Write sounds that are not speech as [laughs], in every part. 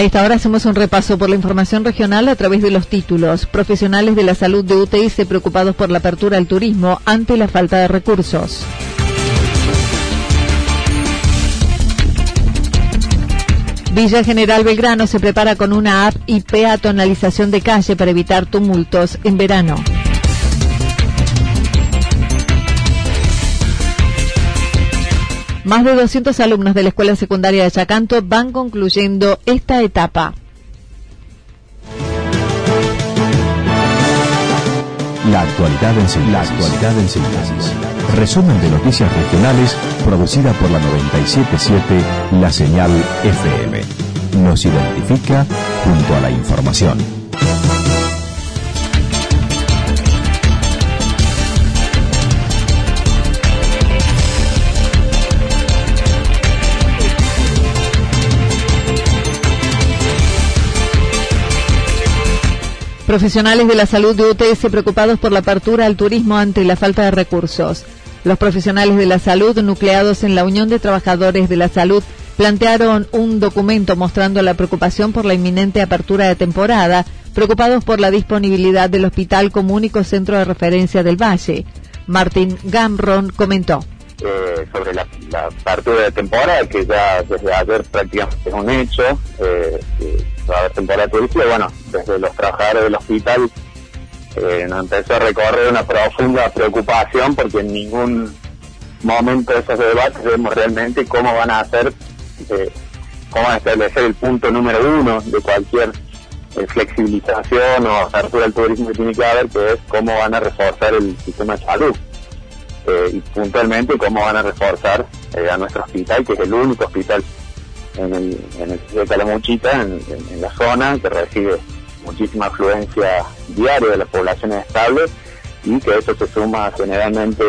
A esta hora hacemos un repaso por la información regional a través de los títulos. Profesionales de la salud de UTS preocupados por la apertura al turismo ante la falta de recursos. Villa General Belgrano se prepara con una app y peatonalización de calle para evitar tumultos en verano. Más de 200 alumnos de la Escuela Secundaria de Chacanto van concluyendo esta etapa. La actualidad en síntesis. Resumen de noticias regionales producida por la 977 La Señal FM. Nos identifica junto a la información. Profesionales de la salud de UTS preocupados por la apertura al turismo ante la falta de recursos. Los profesionales de la salud, nucleados en la Unión de Trabajadores de la Salud, plantearon un documento mostrando la preocupación por la inminente apertura de temporada, preocupados por la disponibilidad del Hospital Comúnico Centro de Referencia del Valle. Martín Gamron comentó. Eh, sobre la, apertura de temporada, que ya desde ayer prácticamente es un hecho, eh, va a haber temporada turística, bueno, desde los trabajadores del hospital eh, nos empezó a recorrer una profunda preocupación porque en ningún momento de esos debates vemos realmente cómo van a hacer, cómo van a establecer el punto número uno de cualquier flexibilización o apertura del turismo que tiene que haber, que es cómo van a reforzar el sistema de salud. Y puntualmente cómo van a reforzar a nuestro hospital, que es el único hospital en el, en el de Calamuchita, en, la zona, que recibe muchísima afluencia diaria de las poblaciones estables y que eso se suma generalmente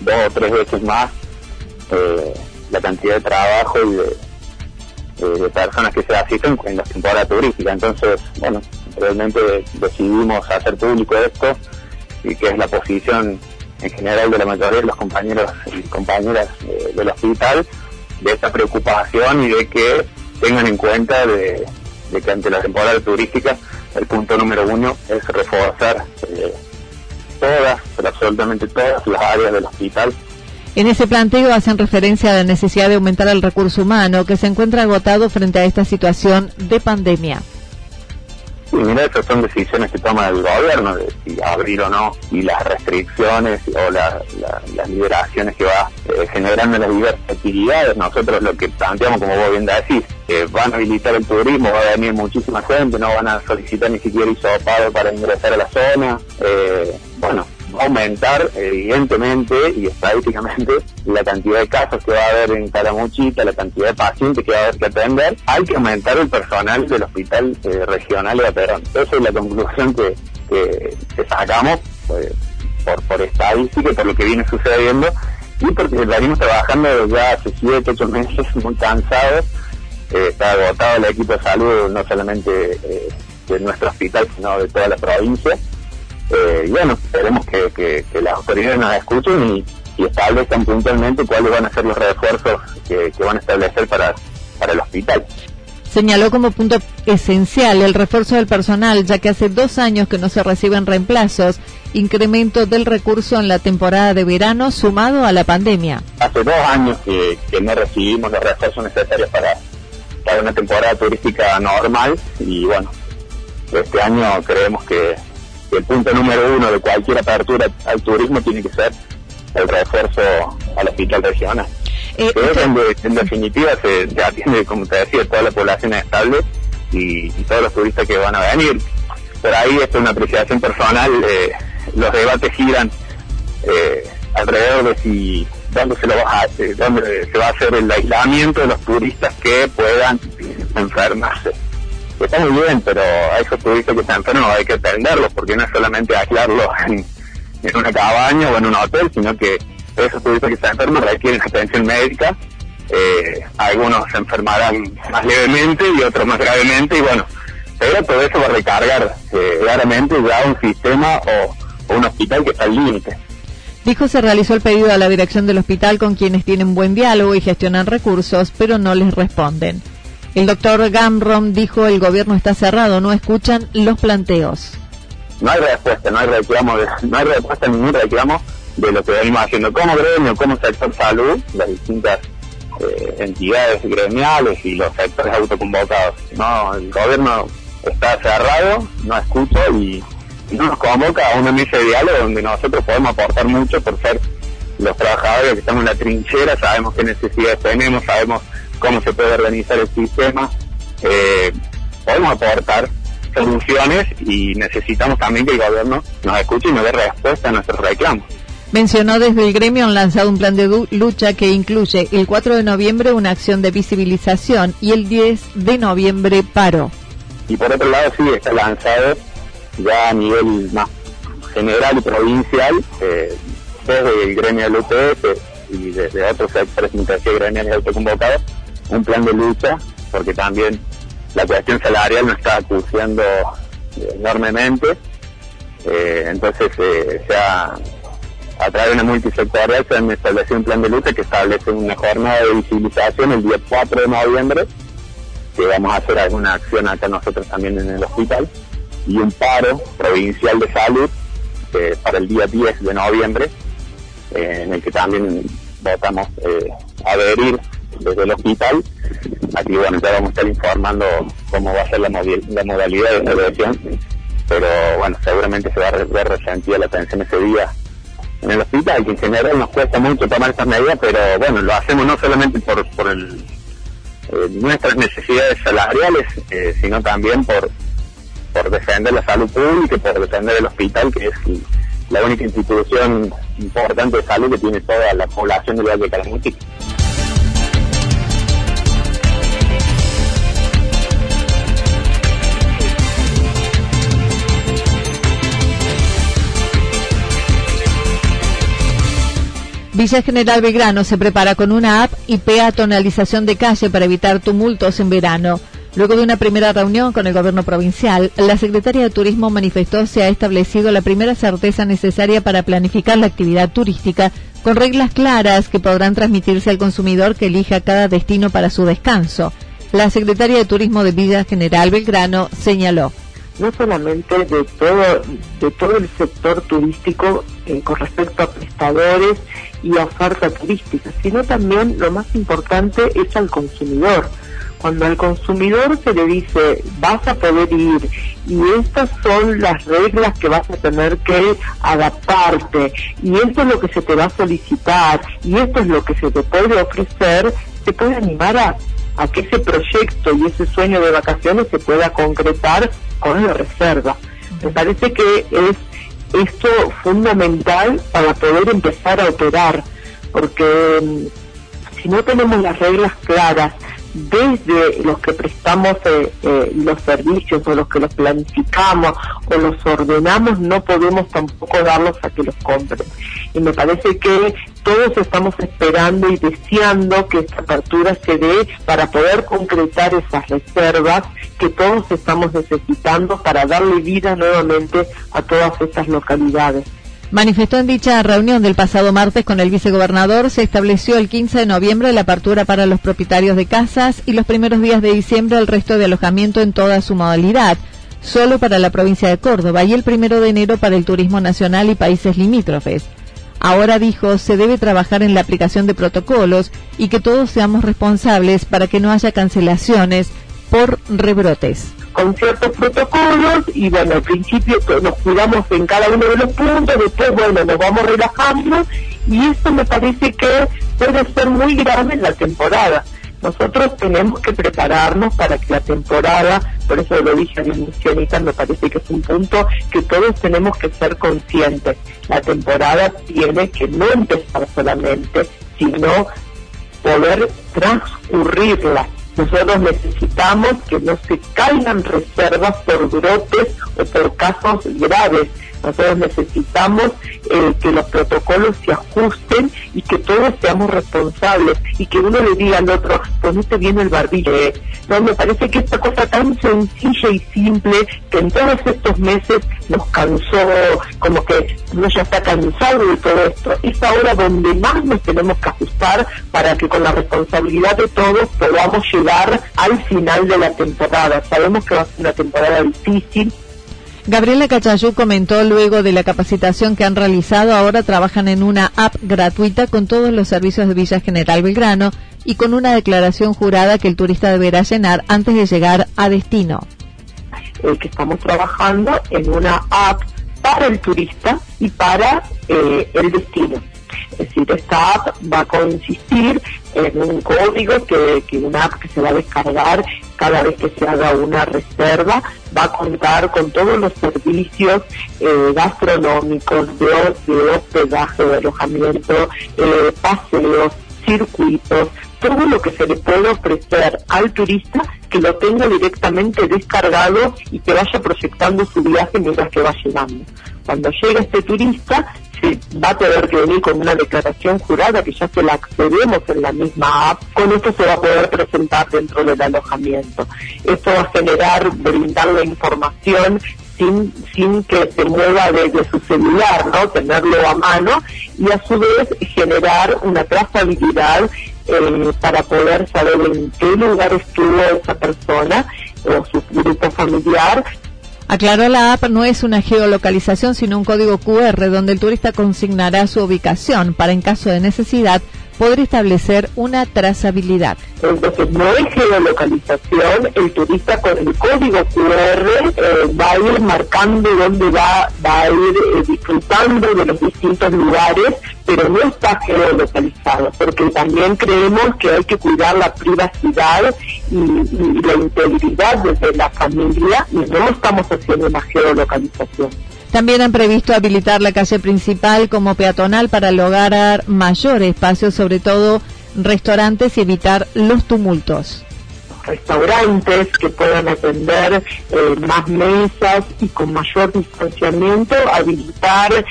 dos o tres veces más eh, la cantidad de trabajo y de, personas que se asisten en la temporada turística. Entonces, bueno, realmente decidimos hacer público esto y que es la posición en general de la mayoría de los compañeros y compañeras del hospital de esta preocupación y de que tengan en cuenta de, que ante la temporada turística el punto número uno es reforzar eh, todas, pero absolutamente todas las áreas del hospital. En ese planteo hacen referencia a la necesidad de aumentar el recurso humano que se encuentra agotado frente a esta situación de pandemia. Sí, mira, esas son decisiones que toma el gobierno, de si abrir o no, y las restricciones o las liberaciones que va eh, generando las diversas actividades. Nosotros lo que planteamos, como vos bien decís, eh, van a habilitar el turismo, va a venir muchísima gente, no van a solicitar ni siquiera hisopado para ingresar a la zona. Eh, bueno, aumentar evidentemente y estadísticamente la cantidad de casos que va a haber en Calamuchita, la cantidad de pacientes que va a haber que atender, hay que aumentar el personal del hospital eh, regional de Perón. Esa es la conclusión que, que, sacamos pues, por, por estadística y por lo que viene sucediendo y porque venimos trabajando ya hace 7, 8 meses muy cansados. Eh, está agotado el equipo de salud no solamente eh, de nuestro hospital, sino de toda la provincia eh, y bueno, esperemos que, las autoridades nos escuchen y, establezcan puntualmente cuáles van a ser los refuerzos que, van a establecer para, para el hospital. Señaló como punto esencial el refuerzo del personal, ya que hace dos años que no se reciben reemplazos, incremento del recurso en la temporada de verano sumado a la pandemia. Hace dos años que, no recibimos los refuerzos necesarios para, para una temporada turística normal y bueno, este año creemos que el punto número uno de cualquier apertura al turismo tiene que ser el refuerzo al hospital regional. Eh, en, definitiva se, atiende, como te decía, toda la población estable y, todos los turistas que van a venir. Por ahí es una apreciación personal, eh, los debates giran eh, alrededor de si dónde se lo va a dónde se va a hacer el aislamiento de los turistas que puedan enfermarse. Está muy bien, pero a esos turistas que están enfermos hay que atenderlos, porque no es solamente aislarlos [laughs] en, en una cabaña o en un hotel, sino que esos turistas que están enfermos requieren atención médica. Eh, algunos se enfermarán más levemente y otros más gravemente, y bueno, pero todo eso va a recargar eh, claramente ya un sistema o, un hospital que está al límite. Dijo se realizó el pedido a la dirección del hospital con quienes tienen buen diálogo y gestionan recursos, pero no les responden. El doctor Gamron dijo el gobierno está cerrado, no escuchan los planteos. No hay respuesta, no hay reclamo, no hay respuesta ningún reclamo de lo que venimos haciendo como gremio, como sector salud, las distintas eh, entidades gremiales y los sectores autoconvocados. No, el gobierno está cerrado, no escucha y, no nos convoca a una mesa de diálogo donde nosotros podemos aportar mucho por ser los trabajadores que estamos en la trinchera, sabemos qué necesidades tenemos, sabemos cómo se puede organizar el sistema, eh, podemos aportar soluciones y necesitamos también que el gobierno nos escuche y nos dé respuesta a nuestros reclamos. Mencionó desde el gremio han lanzado un plan de lucha que incluye el 4 de noviembre una acción de visibilización y el 10 de noviembre paro. Y por otro lado sí está lanzado ya a nivel más general y provincial eh, desde el gremio del UPS y desde otros sectores gremiales autoconvocados un plan de lucha porque también la cuestión salarial nos está acuciando enormemente. Eh, entonces eh, ha a través de una multisectorial se han establecido un plan de lucha que establece una jornada de visibilización el día 4 de noviembre, que vamos a hacer alguna acción acá nosotros también en el hospital, y un paro provincial de salud para el día 10 de noviembre, eh, en el que también votamos eh, adherir desde el hospital. Aquí bueno, ya vamos a estar informando cómo va a ser la, la modalidad de celebración, pero bueno, seguramente se va a ver resentida la atención ese día en el hospital, que en general nos cuesta mucho tomar estas medidas, pero bueno, lo hacemos no solamente por, eh, nuestras necesidades salariales, eh, sino también por, por defender la salud pública por defender el hospital, que es la única institución importante de salud que tiene toda la población del Valle de Calamuchita. Villa General Belgrano se prepara con una app y peatonalización de calle para evitar tumultos en verano. Luego de una primera reunión con el gobierno provincial, la secretaria de Turismo manifestó se ha establecido la primera certeza necesaria para planificar la actividad turística con reglas claras que podrán transmitirse al consumidor que elija cada destino para su descanso. La secretaria de Turismo de Villa General Belgrano señaló no solamente de todo de todo el sector turístico eh, con respecto a prestadores y oferta turística, sino también lo más importante es al consumidor. Cuando al consumidor se le dice vas a poder ir y estas son las reglas que vas a tener que adaptarte y esto es lo que se te va a solicitar y esto es lo que se te puede ofrecer, se puede animar a, a que ese proyecto y ese sueño de vacaciones se pueda concretar la reserva. Me parece que es esto fundamental para poder empezar a operar, porque mm, si no tenemos las reglas claras, desde los que prestamos eh, eh, los servicios o los que los planificamos o los ordenamos, no podemos tampoco darlos a que los compren. Y me parece que todos estamos esperando y deseando que esta apertura se dé para poder concretar esas reservas que todos estamos necesitando para darle vida nuevamente a todas estas localidades. Manifestó en dicha reunión del pasado martes con el vicegobernador, se estableció el 15 de noviembre la apertura para los propietarios de casas y los primeros días de diciembre el resto de alojamiento en toda su modalidad, solo para la provincia de Córdoba y el primero de enero para el turismo nacional y países limítrofes. Ahora dijo, se debe trabajar en la aplicación de protocolos y que todos seamos responsables para que no haya cancelaciones rebrotes con ciertos protocolos y bueno, al principio nos cuidamos en cada uno de los puntos, después bueno, nos vamos relajando y esto me parece que puede ser muy grave en la temporada. Nosotros tenemos que prepararnos para que la temporada, por eso lo dije a mi misionita, me parece que es un punto que todos tenemos que ser conscientes. La temporada tiene que no empezar solamente, sino poder transcurrirla nosotros necesitamos que no se caigan reservas por brotes o por casos graves. Nosotros necesitamos eh, que los protocolos se ajusten y que todos seamos responsables y que uno le diga al otro, ponete bien el barbillo. No, me parece que esta cosa tan sencilla y simple que en todos estos meses nos cansó, como que uno ya está cansado de todo esto, es ahora donde más nos tenemos que ajustar para que con la responsabilidad de todos podamos llegar al final de la temporada. Sabemos que va a ser una temporada difícil, Gabriela Cachayú comentó luego de la capacitación que han realizado, ahora trabajan en una app gratuita con todos los servicios de Villa General Belgrano y con una declaración jurada que el turista deberá llenar antes de llegar a destino. Eh, estamos trabajando en una app para el turista y para eh, el destino. Es decir, esta app va a consistir en un código que, que una app que se va a descargar cada vez que se haga una reserva. Va a contar con todos los servicios eh, gastronómicos, de, de, hospedaje, de alojamiento, eh, paseos, circuitos, todo lo que se le puede ofrecer al turista que lo tenga directamente descargado y que vaya proyectando su viaje mientras que va llegando. Cuando llega este turista, va a tener que venir con una declaración jurada que ya se la accedemos en la misma app, con esto se va a poder presentar dentro del alojamiento. Esto va a generar, brindar la información sin, sin que se mueva desde su celular, ¿no? Tenerlo a mano y a su vez generar una trazabilidad eh, para poder saber en qué lugar estuvo esa persona o su grupo familiar. Aclaró la app no es una geolocalización sino un código QR donde el turista consignará su ubicación para en caso de necesidad poder establecer una trazabilidad. Entonces no es geolocalización, el turista con el código QR eh, va a ir marcando dónde va, va a ir eh, disfrutando de los distintos lugares, pero no está geolocalizado, porque también creemos que hay que cuidar la privacidad y, y la integridad desde la familia y no estamos haciendo una geolocalización. También han previsto habilitar la calle principal como peatonal para lograr mayor espacio, sobre todo restaurantes y evitar los tumultos restaurantes que puedan atender eh, más mesas y con mayor distanciamiento, habilitar eh,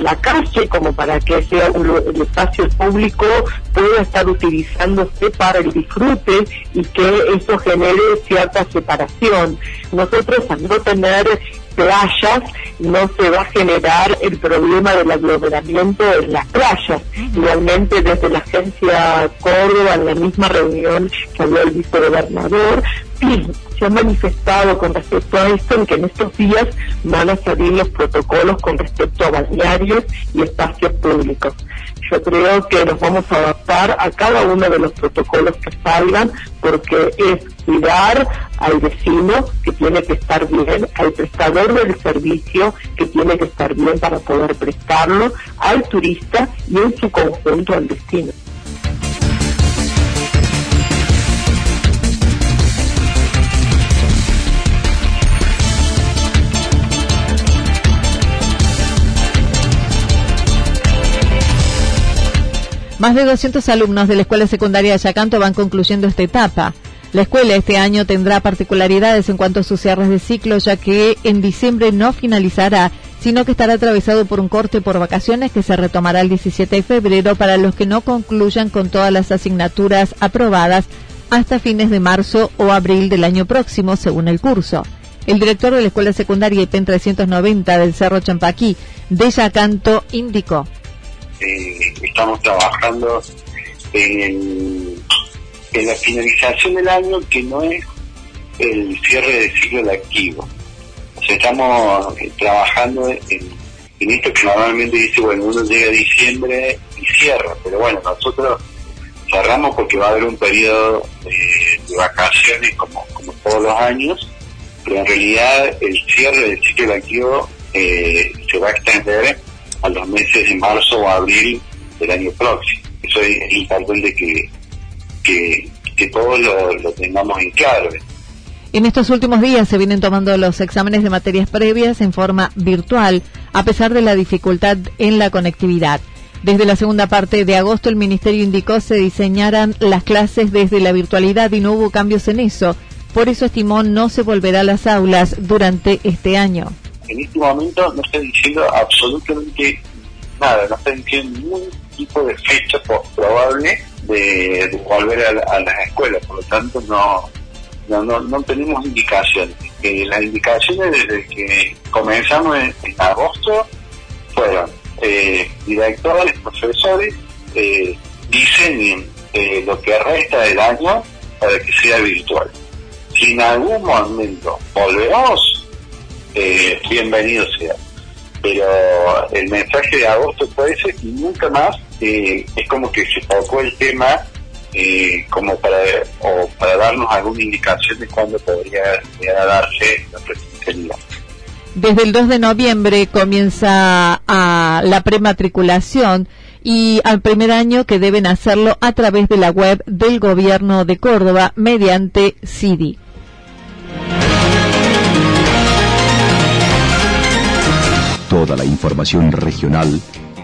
la calle como para que sea un, el espacio público pueda estar utilizándose para el disfrute y que eso genere cierta separación. Nosotros al no tener playas no se va a generar el problema del aglomeramiento en las playas. Igualmente desde la agencia Córdoba, en la misma reunión que habló el vicegobernador, [clears throat] se ha manifestado con respecto a esto en que en estos días van a salir los protocolos con respecto a balnearios y espacios públicos. Yo creo que nos vamos a adaptar a cada uno de los protocolos que salgan porque es cuidar al vecino que tiene que estar bien, al prestador del servicio que tiene que estar bien para poder prestarlo, al turista y en su conjunto al destino. Más de 200 alumnos de la Escuela Secundaria de Yacanto van concluyendo esta etapa. La escuela este año tendrá particularidades en cuanto a sus cierres de ciclo, ya que en diciembre no finalizará, sino que estará atravesado por un corte por vacaciones que se retomará el 17 de febrero para los que no concluyan con todas las asignaturas aprobadas hasta fines de marzo o abril del año próximo, según el curso. El director de la Escuela Secundaria IPEN 390 del Cerro Champaquí, de Yacanto, indicó. Eh, estamos trabajando en, en la finalización del año que no es el cierre del ciclo lectivo. O sea, estamos eh, trabajando en, esto que normalmente dice, bueno, uno llega a diciembre y cierra, pero bueno, nosotros cerramos porque va a haber un periodo de vacaciones como, todos los años, pero en realidad el cierre del ciclo lectivo eh, se va a extender a los meses de marzo o abril del año próximo. Eso es importante que, que, que todos lo, lo tengamos en claro. En estos últimos días se vienen tomando los exámenes de materias previas en forma virtual, a pesar de la dificultad en la conectividad. Desde la segunda parte de agosto el Ministerio indicó se diseñaran las clases desde la virtualidad y no hubo cambios en eso. Por eso estimó no se volverá a las aulas durante este año. En este momento no está diciendo absolutamente nada, no está diciendo tipo de fecha probable de, volver a, las escuelas, por lo tanto no, no, no, tenemos indicaciones. Eh, las indicaciones desde que comenzamos en agosto fueron eh, directores, profesores, eh, diseñen eh, lo que resta del año para que sea virtual. Si en algún momento volvemos, eh, bienvenido sea. Pero el mensaje de agosto puede ser y nunca más es como que se tocó el tema como para o para darnos alguna indicación de cuándo podría darse la presencialidad. Desde el 2 de noviembre comienza a la prematriculación y al primer año que deben hacerlo a través de la web del gobierno de Córdoba mediante CIDI. Toda la información regional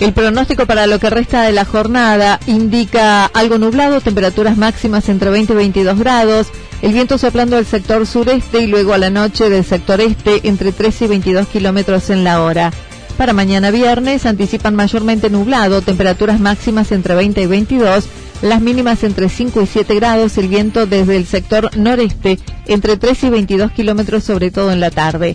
El pronóstico para lo que resta de la jornada indica algo nublado, temperaturas máximas entre 20 y 22 grados, el viento soplando del sector sureste y luego a la noche del sector este entre 13 y 22 kilómetros en la hora. Para mañana viernes anticipan mayormente nublado, temperaturas máximas entre 20 y 22, las mínimas entre 5 y 7 grados, el viento desde el sector noreste entre 3 y 22 kilómetros, sobre todo en la tarde.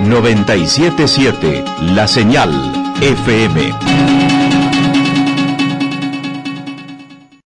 977, la señal FM.